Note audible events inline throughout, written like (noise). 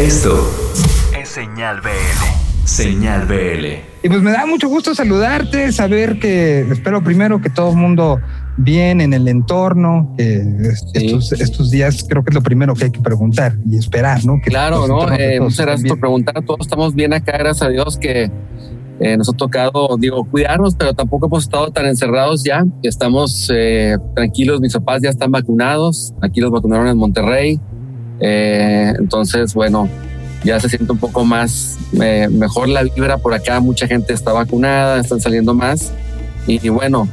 Esto es Señal BL. Señal BL. Y pues me da mucho gusto saludarte, saber que espero primero que todo el mundo bien en el entorno, que estos, días creo que es lo primero que hay que preguntar y esperar, ¿no? claro, ¿no? Eh, muchas gracias por preguntar. Todos estamos bien acá, gracias a Dios que eh, nos ha tocado, digo, cuidarnos, pero tampoco hemos estado tan encerrados ya. Estamos eh, tranquilos, mis papás ya están vacunados. Aquí los vacunaron en Monterrey. Eh, entonces, bueno, ya se siente un poco más mejor la vibra por acá. Mucha gente está vacunada, están saliendo más. Y, bueno,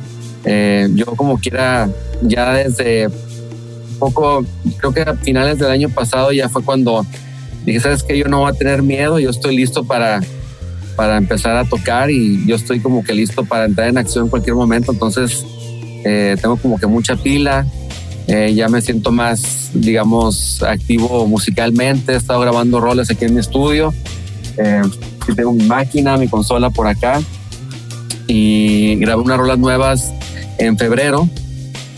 yo como quiera, ya desde poco, creo que a finales del año pasado ya fue cuando dije, sabes que yo no voy a tener miedo, yo estoy listo para para empezar a tocar y yo estoy como que listo para entrar en acción en cualquier momento. Entonces eh, tengo como que mucha pila, eh, ya me siento más, digamos, activo musicalmente. He estado grabando roles aquí en mi estudio. Eh, tengo mi máquina, mi consola por acá y grabé unas rolas nuevas en febrero.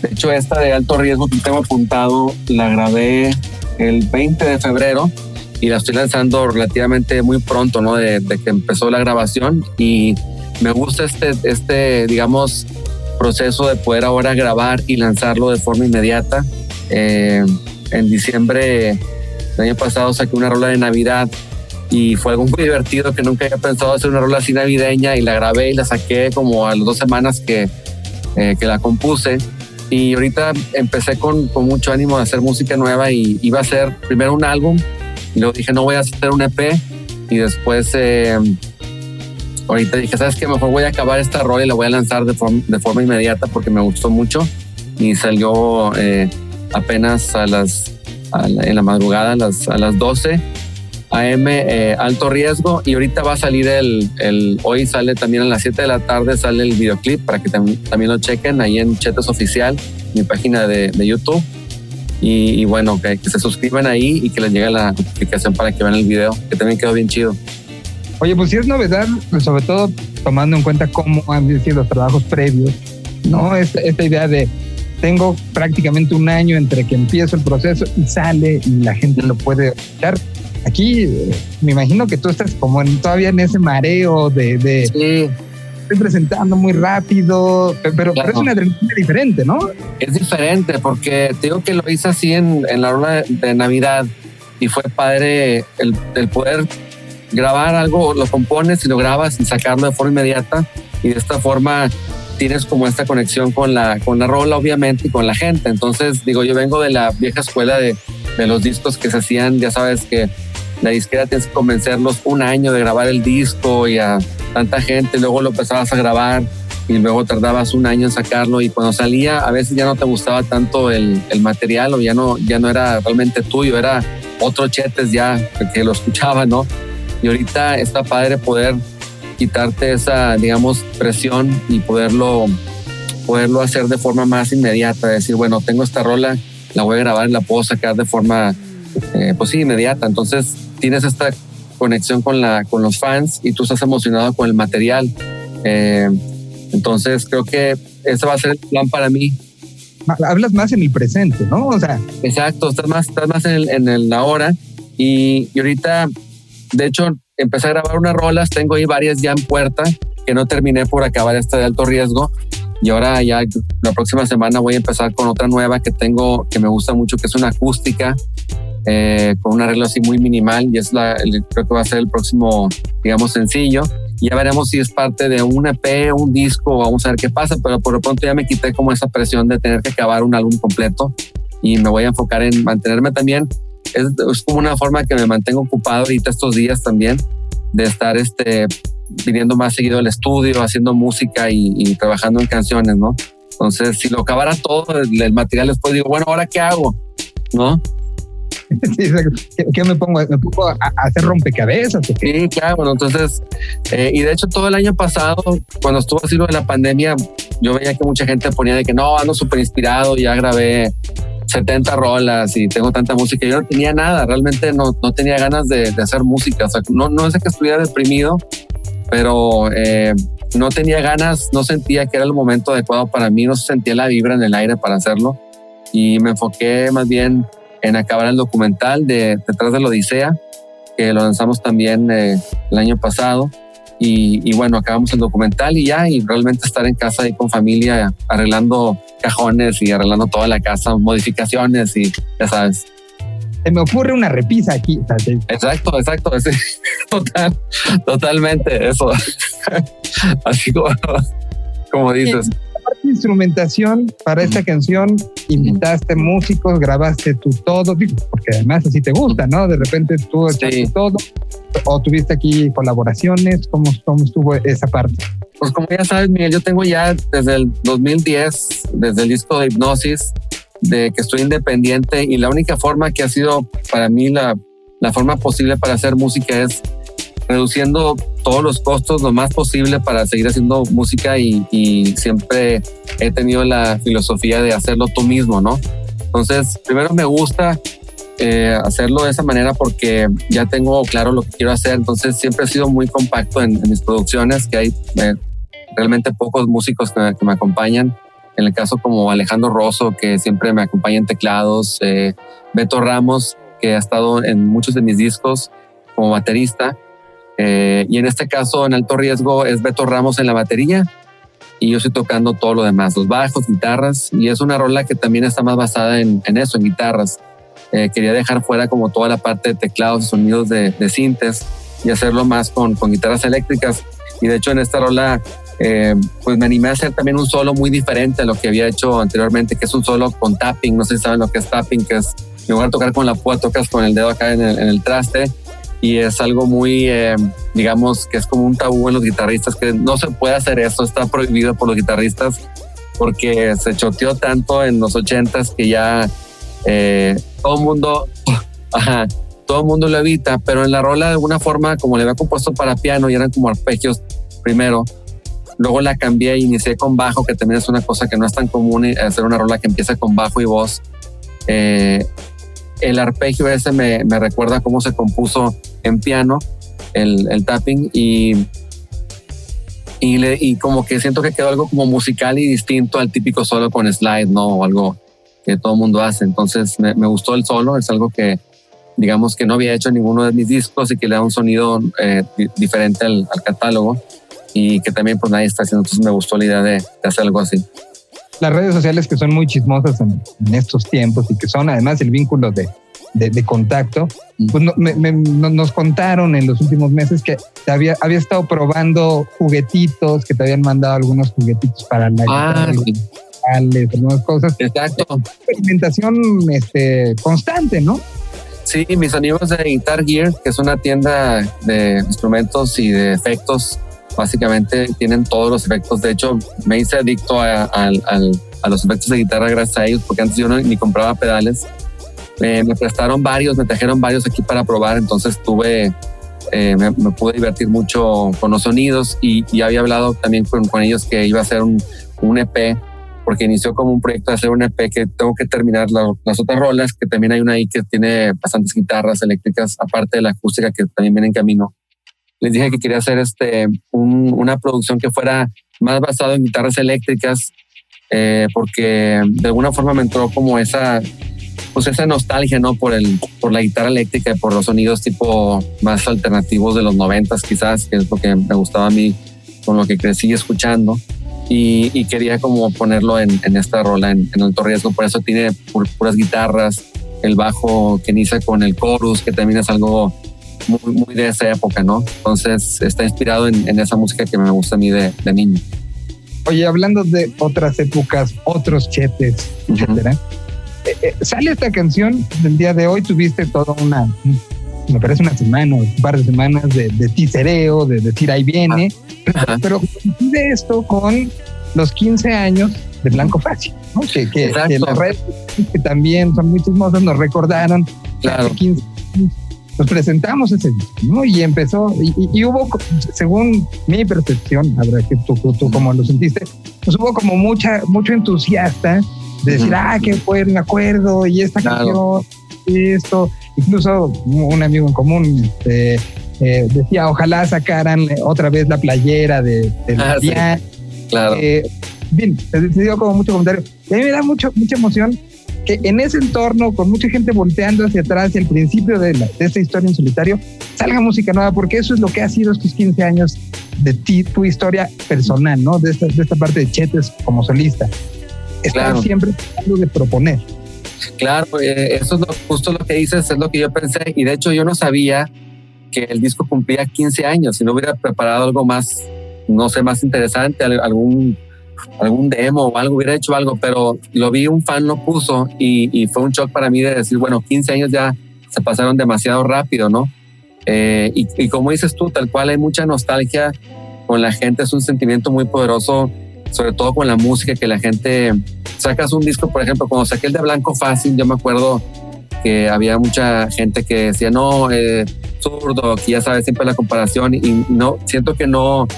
De hecho, esta de alto riesgo que tengo apuntado la grabé el 20 de febrero y la estoy lanzando relativamente muy pronto, ¿no? De, que empezó la grabación y me gusta este, este, digamos, proceso de poder ahora grabar y lanzarlo de forma inmediata. Eh, en diciembre del año pasado saqué una rola de Navidad y fue algo muy divertido que nunca había pensado hacer una rola así navideña y la grabé y la saqué como a las dos semanas que, eh, que la compuse. Y ahorita empecé con, con mucho ánimo de hacer música nueva y iba a ser primero un álbum y luego dije, no voy a hacer un EP. Y después, eh, ahorita dije, ¿sabes qué? Mejor voy a acabar esta rol y la voy a lanzar de, de forma inmediata porque me gustó mucho. Y salió eh, apenas a las, en la madrugada, a las, a las 12 AM, eh, alto riesgo. Y ahorita va a salir el, el, hoy sale también a las 7 de la tarde, sale el videoclip para que también lo chequen ahí en Chetes Oficial, mi página de, de YouTube. Y, bueno, que, se suscriban ahí y que les llegue la notificación para que vean el video, que también quedó bien chido. Oye, pues si es novedad, pues sobre todo tomando en cuenta cómo han sido los trabajos previos, ¿no? Esta, esta idea de tengo prácticamente un año entre que empiezo el proceso y sale y la gente lo puede escuchar. Aquí eh, me imagino que tú estás como en, todavía en ese mareo de, de, estoy presentando muy rápido, pero, es una adrenalina diferente, ¿no? Es diferente porque te digo que lo hice así en, en la hora de Navidad y fue padre el, el, poder grabar algo, lo compones y lo grabas y sacarlo de forma inmediata y de esta forma tienes como esta conexión con la, con la rola obviamente y con la gente. Entonces digo, yo vengo de la vieja escuela de, de los discos que se hacían, ya sabes que la disquera tienes que convencerlos un año de grabar el disco y a tanta gente, luego lo empezabas a grabar y luego tardabas un año en sacarlo y cuando salía a veces ya no te gustaba tanto el, el material o ya no, ya no era realmente tuyo, era otro chetes ya que lo escuchaba, ¿no? Y ahorita está padre poder quitarte esa, digamos, presión y poderlo, poderlo hacer de forma más inmediata, decir, bueno, tengo esta rola, la voy a grabar y la puedo sacar de forma, eh, pues sí, inmediata. Entonces tienes esta conexión con, la, con los fans y tú estás emocionado con el material. Eh, entonces creo que ese va a ser el plan para mí. Hablas más en el presente, ¿no? O sea. Exacto, estás más, estás más en, el, en el ahora. Y, y, ahorita, de hecho, empecé a grabar unas rolas, tengo ahí varias ya en puerta que no terminé por acabar esta de alto riesgo. Y ahora ya la próxima semana voy a empezar con otra nueva que tengo, que me gusta mucho, que es una acústica eh, con un arreglo así muy minimal y es la, creo que va a ser el próximo, digamos, sencillo. Y ya veremos si es parte de un EP, un disco, vamos a ver qué pasa, pero por lo pronto ya me quité como esa presión de tener que acabar un álbum completo y me voy a enfocar en mantenerme también. Es, es como una forma que me mantengo ocupado ahorita estos días también, de estar este, viniendo más seguido al estudio, haciendo música y, y, trabajando en canciones, ¿no? Entonces, si lo acabara todo el, el material, después digo, bueno, ¿ahora qué hago? ¿No? (laughs) ¿Qué, me pongo? ¿Me pongo a, hacer rompecabezas? Sí, claro. Bueno, entonces, eh, y de hecho todo el año pasado, cuando estuvo así lo de la pandemia, yo veía que mucha gente ponía de que no, ando súper inspirado, ya grabé 70 rolas y tengo tanta música. Yo no tenía nada, realmente no, no tenía ganas de, hacer música. O sea, no, no es que estuviera deprimido, pero eh, no tenía ganas, no sentía que era el momento adecuado para mí, no sentía la vibra en el aire para hacerlo. Y me enfoqué más bien en acabar el documental de Detrás de la Odisea. que lo lanzamos también eh, el año pasado. Y, bueno, acabamos el documental y ya, y realmente estar en casa ahí con familia, arreglando cajones y arreglando toda la casa, modificaciones y ya sabes. Se me ocurre una repisa aquí. Exacto, exacto. (laughs) Total, totalmente eso. (laughs) Así como, como dices instrumentación para esta canción, invitaste músicos, grabaste tú todo, porque además así te gusta, ¿no? De repente tú echaste todo, o tuviste aquí colaboraciones, ¿cómo, ¿cómo estuvo esa parte? Pues como ya sabes, Miguel, yo tengo ya desde el 2010, desde el disco de Hipnosis, de que estoy independiente y la única forma que ha sido para mí la, la forma posible para hacer música es reduciendo todos los costos lo más posible para seguir haciendo música y, siempre he tenido la filosofía de hacerlo tú mismo, ¿no? Entonces, primero me gusta eh, hacerlo de esa manera porque ya tengo claro lo que quiero hacer, entonces siempre he sido muy compacto en, mis producciones, que hay eh, realmente pocos músicos que, me acompañan. En el caso como Alejandro Rosso, que siempre me acompaña en teclados, eh, Beto Ramos, que ha estado en muchos de mis discos como baterista, eh, y en este caso, en alto riesgo, es Beto Ramos en la batería y yo estoy tocando todo lo demás, los bajos, guitarras. Y es una rola que también está más basada en, eso, en guitarras. Eh, quería dejar fuera como toda la parte de teclados y sonidos de, de y hacerlo más con, con, guitarras eléctricas. Y de hecho, en esta rola, eh, pues me animé a hacer también un solo muy diferente a lo que había hecho anteriormente, que es un solo con tapping. No sé si saben lo que es tapping, que es en lugar de tocar con la púa, tocas con el dedo acá en el, en el traste y es algo muy, eh, digamos, que es como un tabú en los guitarristas, que no se puede hacer eso, está prohibido por los guitarristas porque se choteó tanto en los ochentas que ya eh, todo el mundo, (laughs) ajá, todo el mundo lo evita, pero en la rola de alguna forma, como le había compuesto para piano y eran como arpegios primero, luego la cambié e inicié con bajo, que también es una cosa que no es tan común eh, hacer una rola que empieza con bajo y voz. Eh, el arpegio ese me, recuerda cómo se compuso en piano el, el tapping y, y, como que siento que quedó algo como musical y distinto al típico solo con slide, ¿no? O algo que todo el mundo hace. Entonces me, gustó el solo, es algo que digamos que no había hecho en ninguno de mis discos y que le da un sonido eh, diferente al, catálogo y que también pues nadie está haciendo. Entonces me gustó la idea de, de hacer algo así las redes sociales que son muy chismosas en, estos tiempos y que son además el vínculo de, de, contacto, pues nos contaron en los últimos meses que había, había estado probando juguetitos, que te habían mandado algunos juguetitos para la ah, algunas cosas. Exacto. Experimentación este, constante, ¿no? Sí, mis amigos de Guitar Gear, que es una tienda de instrumentos y de efectos básicamente tienen todos los efectos. De hecho, me hice adicto a, a, los efectos de guitarra gracias a ellos, porque antes yo no, ni compraba pedales. me prestaron varios, me trajeron varios aquí para probar, entonces tuve, eh, me, pude divertir mucho con los sonidos y, y había hablado también con, ellos que iba a hacer un, un, EP, porque inició como un proyecto de hacer un EP que tengo que terminar las otras rolas, que también hay una ahí que tiene bastantes guitarras eléctricas, aparte de la acústica que también viene en camino les dije que quería hacer este, una producción que fuera más basada en guitarras eléctricas, eh, porque de alguna forma me entró como esa, pues esa nostalgia, ¿no? Por, el, por la guitarra eléctrica y por los sonidos tipo más alternativos de los noventas quizás, que es lo que me gustaba a mí, con lo que crecí escuchando. Y, quería como ponerlo en, esta rola, en, en, alto riesgo. Por eso tiene puras guitarras, el bajo que inicia con el chorus, que también es algo muy, muy de esa época, ¿no? Entonces está inspirado en, esa música que me gusta a mí de, niño. Oye, hablando de otras épocas, otros chetes, etcétera, eh, eh, sale esta canción del día de hoy, tuviste toda una, me parece una semana, un par de semanas de, de tisereo, de decir ahí viene, pero de esto con los 15 años de Blanco Fácil, ¿no? que, que, las redes que también son muy chismosas nos recordaron claro. 15 años nos presentamos ese día, ¿no? Y empezó, y, hubo, según mi percepción, habrá que tú, tú, como lo sentiste, pues hubo como mucha, mucho entusiasta de decir, ah, qué buen acuerdo, y esta canción, y esto, incluso un amigo en común este, eh, decía, ojalá sacaran otra vez la playera de, de ah, Claro. Eh, bien, te, digo como mucho comentario. a mí me da mucho, mucha emoción que en ese entorno, con mucha gente volteando hacia atrás y al principio de, la, de esta historia en solitario, salga música nueva, porque eso es lo que ha sido estos 15 años de ti, tu historia personal, ¿no? De esta, de esta parte de Chetes como solista. Estar siempre tratando de proponer. Claro, eh, eso es justo lo que dices, es lo que yo pensé. Y de hecho, yo no sabía que el disco cumplía 15 años. Si no hubiera preparado algo más, no sé, más interesante, algún, algún demo o algo, hubiera hecho algo, pero lo vi, un fan lo puso y, fue un shock para mí de decir, bueno, 15 años ya se pasaron demasiado rápido, ¿no? Eh, y, y, como dices tú, tal cual hay mucha nostalgia con la gente, es un sentimiento muy poderoso sobre todo con la música, que la gente sacas un disco, por ejemplo, cuando saqué el de Blanco Fácil, yo me acuerdo que había mucha gente que decía, no, eh, zurdo, que ya sabes siempre la comparación, y no, siento que no,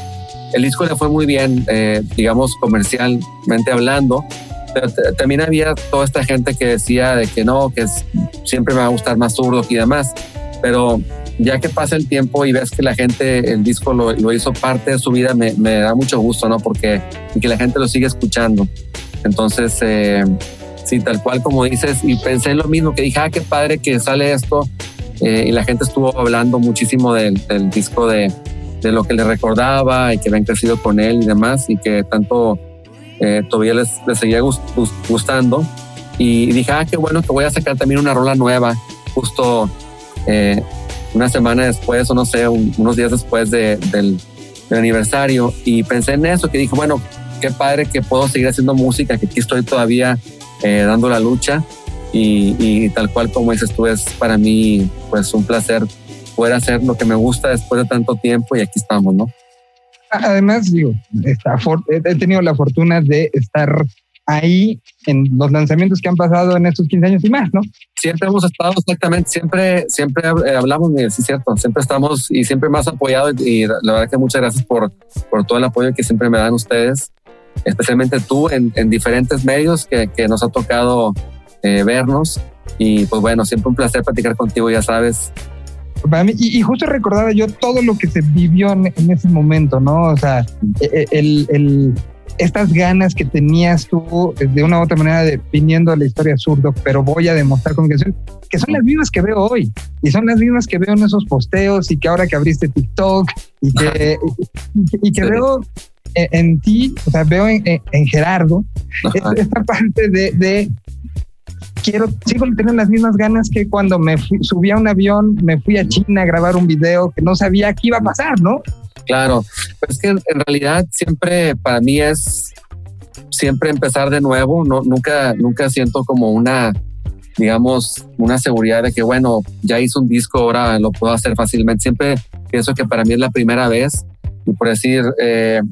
el disco le fue muy bien, eh, digamos, comercialmente hablando, pero también había toda esta gente que decía de que no, que siempre me va a gustar más zurdo y demás, pero ya que pasa el tiempo y ves que la gente, el disco lo, lo hizo parte de su vida, me, me, da mucho gusto, ¿no? Porque que la gente lo sigue escuchando. Entonces, eh, sí, tal cual como dices, y pensé en lo mismo, que dije, ah, qué padre que sale esto. Eh, y la gente estuvo hablando muchísimo del, del disco de, de, lo que le recordaba y que habían crecido con él y demás, y que tanto eh, todavía les, les seguía gustando. Y dije, ah, qué bueno que voy a sacar también una rola nueva, justo eh, una semana después o no sé, unos días después del, aniversario y pensé en eso, que dije, bueno, qué padre que puedo seguir haciendo música, que aquí estoy todavía eh, dando la lucha y, tal cual como dices tú, es para mí pues un placer poder hacer lo que me gusta después de tanto tiempo y aquí estamos, ¿no? Además, digo, he tenido la fortuna de estar ahí en los lanzamientos que han pasado en estos 15 años y más, ¿no? Siempre hemos estado exactamente, siempre, siempre eh, hablamos, sí, es cierto, siempre estamos y siempre más apoyados y la verdad que muchas gracias por, por todo el apoyo que siempre me dan ustedes, especialmente tú en, en diferentes medios que, que, nos ha tocado eh, vernos y pues bueno, siempre un placer platicar contigo, ya sabes. Para mí, y, justo recordaba yo todo lo que se vivió en, en ese momento, ¿no? O sea, e, e, el, el estas ganas que tenías tú de una u otra manera definiendo la historia zurdo, pero voy a demostrar con que son, que son las mismas que veo hoy y son las mismas que veo en esos posteos y que ahora que abriste TikTok y que, y, que veo en, ti, o sea, veo en, Gerardo esta parte de, de quiero, sigo teniendo las mismas ganas que cuando me subí a un avión, me fui a China a grabar un video que no sabía qué iba a pasar, ¿no? Claro, es que en, realidad siempre para mí es siempre empezar de nuevo, no, nunca, nunca siento como una, digamos, una seguridad de que, bueno, ya hice un disco, ahora lo puedo hacer fácilmente. Siempre pienso que para mí es la primera vez y por decir, eh,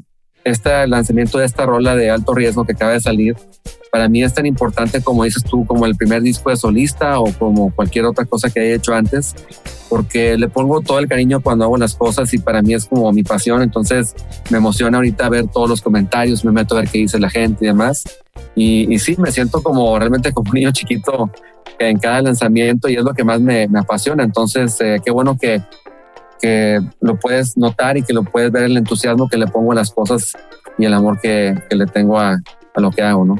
este lanzamiento de esta rola de alto riesgo que acaba de salir, para mí es tan importante como dices tú, como el primer disco de solista o como cualquier otra cosa que haya hecho antes, porque le pongo todo el cariño cuando hago las cosas y para mí es como mi pasión, entonces me emociona ahorita ver todos los comentarios, me meto a ver qué dice la gente y demás. Y, y sí, me siento como realmente como un niño chiquito en cada lanzamiento y es lo que más me, me apasiona. Entonces, eh, qué bueno que, que lo puedes notar y que lo puedes ver el entusiasmo que le pongo a las cosas y el amor que, que le tengo a, a lo que hago, ¿no?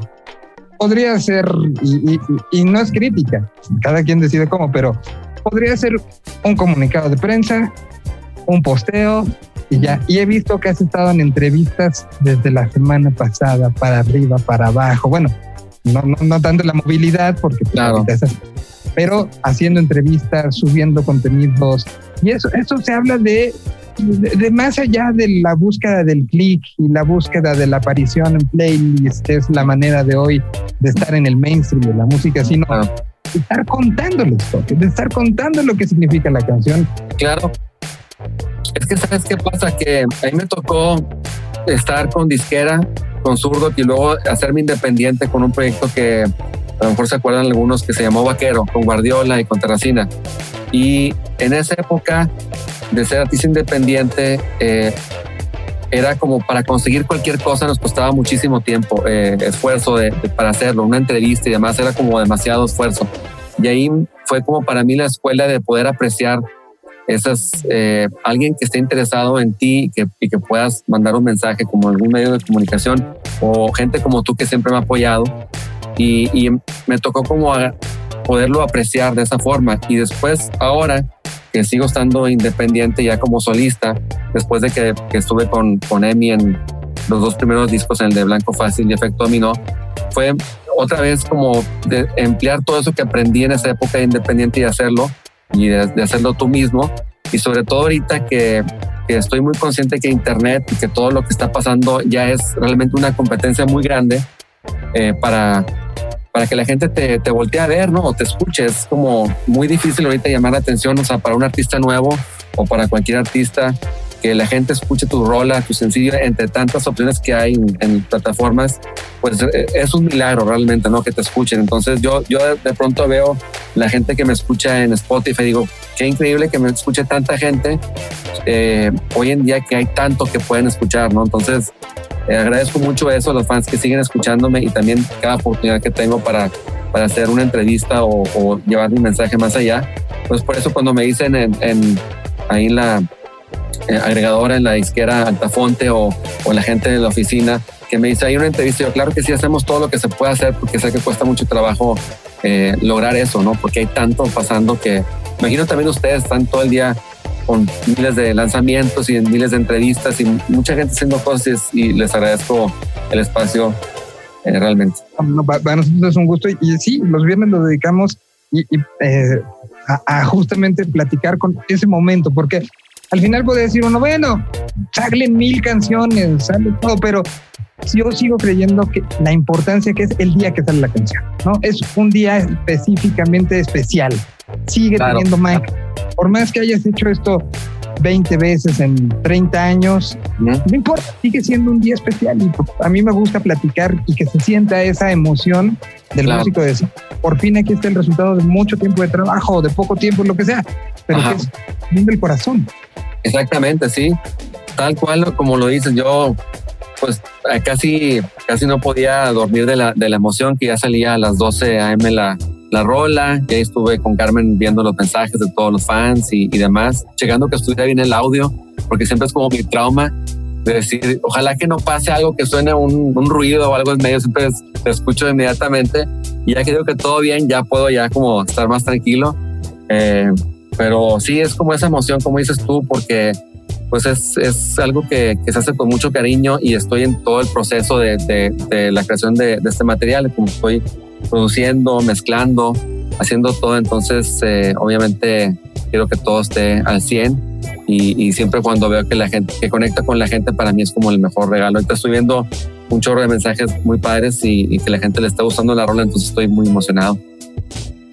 Podría ser, y, no es crítica, cada quien decide cómo, pero podría ser un comunicado de prensa, un posteo y ya. Y he visto que has estado en entrevistas desde la semana pasada, para arriba, para abajo. Bueno, no, no, no tanto la movilidad, porque claro. Pero haciendo entrevistas, subiendo contenidos. Y eso, eso se habla de de, más allá de la búsqueda del click y la búsqueda de la aparición en playlist, que es la manera de hoy de estar en el mainstream de la música, sino de estar contando de estar contando lo que significa la canción. Claro. Es que sabes qué pasa, que a mí me tocó estar con disquera, con zurdo y luego hacerme independiente con un proyecto que a lo mejor se acuerdan algunos que se llamó Vaquero, con Guardiola y con Terracina. Y en esa época de ser artista independiente eh, era como para conseguir cualquier cosa nos costaba muchísimo tiempo, eh, esfuerzo de, para hacerlo, una entrevista y demás era como demasiado esfuerzo. Y ahí fue como para mí la escuela de poder apreciar esas, eh, alguien que esté interesado en ti que, y que puedas mandar un mensaje como algún medio de comunicación o gente como tú que siempre me ha apoyado y, me tocó como poderlo apreciar de esa forma. Y después, ahora que sigo estando independiente ya como solista, después de que, estuve con, con Emi en los dos primeros discos, en el de Blanco Fácil y Efecto Dominó, fue otra vez como de emplear todo eso que aprendí en esa época de independiente y hacerlo, y de, hacerlo tú mismo. Y sobre todo ahorita que estoy muy consciente que Internet y que todo lo que está pasando ya es realmente una competencia muy grande eh, para, para que la gente te, te voltee a ver, ¿no? O te escuche. Es como muy difícil ahorita llamar la atención, o sea, para un artista nuevo o para cualquier artista que la gente escuche tu rola, tu sencillo, entre tantas opciones que hay en, plataformas, pues eh, es un milagro realmente, ¿no? Que te escuchen. Entonces yo, yo de pronto veo la gente que me escucha en Spotify, digo, qué increíble que me escuche tanta gente eh, hoy en día que hay tanto que pueden escuchar, ¿no? Entonces eh, agradezco mucho eso a los fans que siguen escuchándome y también cada oportunidad que tengo para, para hacer una entrevista o, llevar mi mensaje más allá. Pues por eso cuando me dicen en, en ahí en la eh, agregadora en la disquera Altafonte o, o la gente de la oficina que me dice, hay una entrevista, yo claro que sí hacemos todo lo que se puede hacer porque sé que cuesta mucho trabajo eh, lograr eso, ¿no? Porque hay tanto pasando que, imagino también ustedes están todo el día con miles de lanzamientos y miles de entrevistas y mucha gente haciendo cosas y les agradezco el espacio eh, realmente. para nosotros es un gusto y, sí, los viernes lo dedicamos y, a, a, justamente platicar con ese momento, porque al final puede decir uno, bueno, salen mil canciones, sale todo, pero yo sigo creyendo que la importancia que es el día que sale la canción, ¿no? Es un día específicamente especial. Sigue teniendo más. Por más que hayas hecho esto 20 veces en 30 años, no importa, sigue siendo un día especial y a mí me gusta platicar y que se sienta esa emoción del músico de decir, por fin aquí está el resultado de mucho tiempo de trabajo, de poco tiempo, lo que sea, pero que es viendo el corazón. Exactamente, sí. Tal cual como lo dices, yo pues eh, casi, casi no podía dormir de la, de la emoción que ya salía a las 12 a.m. la, la rola. Ya estuve con Carmen viendo los mensajes de todos los fans y, demás, checando que estuviera bien el audio, porque siempre es como mi trauma de decir, ojalá que no pase algo que suene un, un ruido o algo en medio, siempre te escucho inmediatamente y ya que digo que todo bien, ya puedo ya como estar más tranquilo. Eh, pero sí es como esa emoción, como dices tú, porque pues es, es algo que, que, se hace con mucho cariño y estoy en todo el proceso de, de, la creación de, de, este material, como estoy produciendo, mezclando, haciendo todo, entonces eh, obviamente quiero que todo esté al 100 y, y, siempre cuando veo que la gente, que conecta con la gente, para mí es como el mejor regalo. Ahorita estoy viendo un chorro de mensajes muy padres y, y que la gente le está gustando la rola, entonces estoy muy emocionado.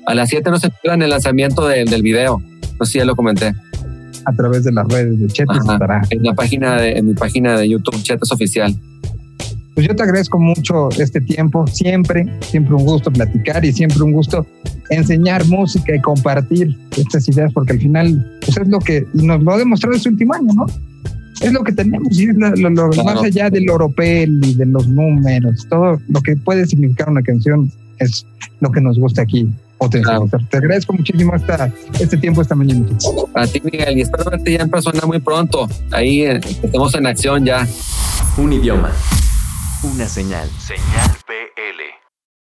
A las 7 no se pierdan el lanzamiento del, del video. No sé si ya lo comenté. A través de las redes de Chetes En la página de, en mi página de YouTube, Chetes Oficial. Pues yo te agradezco mucho este tiempo, siempre, siempre un gusto platicar y siempre un gusto enseñar música y compartir estas ideas, porque al final pues es lo que nos lo ha demostrado este último año, ¿no? Es lo que tenemos y es lo, más allá del oropel y de los números, todo lo que puede significar una canción es lo que nos gusta aquí te agradezco muchísimo esta, este tiempo esta mañana. A ti, Miguel, y espero verte ya en persona muy pronto. Ahí eh, estemos en acción ya. Un idioma. Una señal. Señal PL.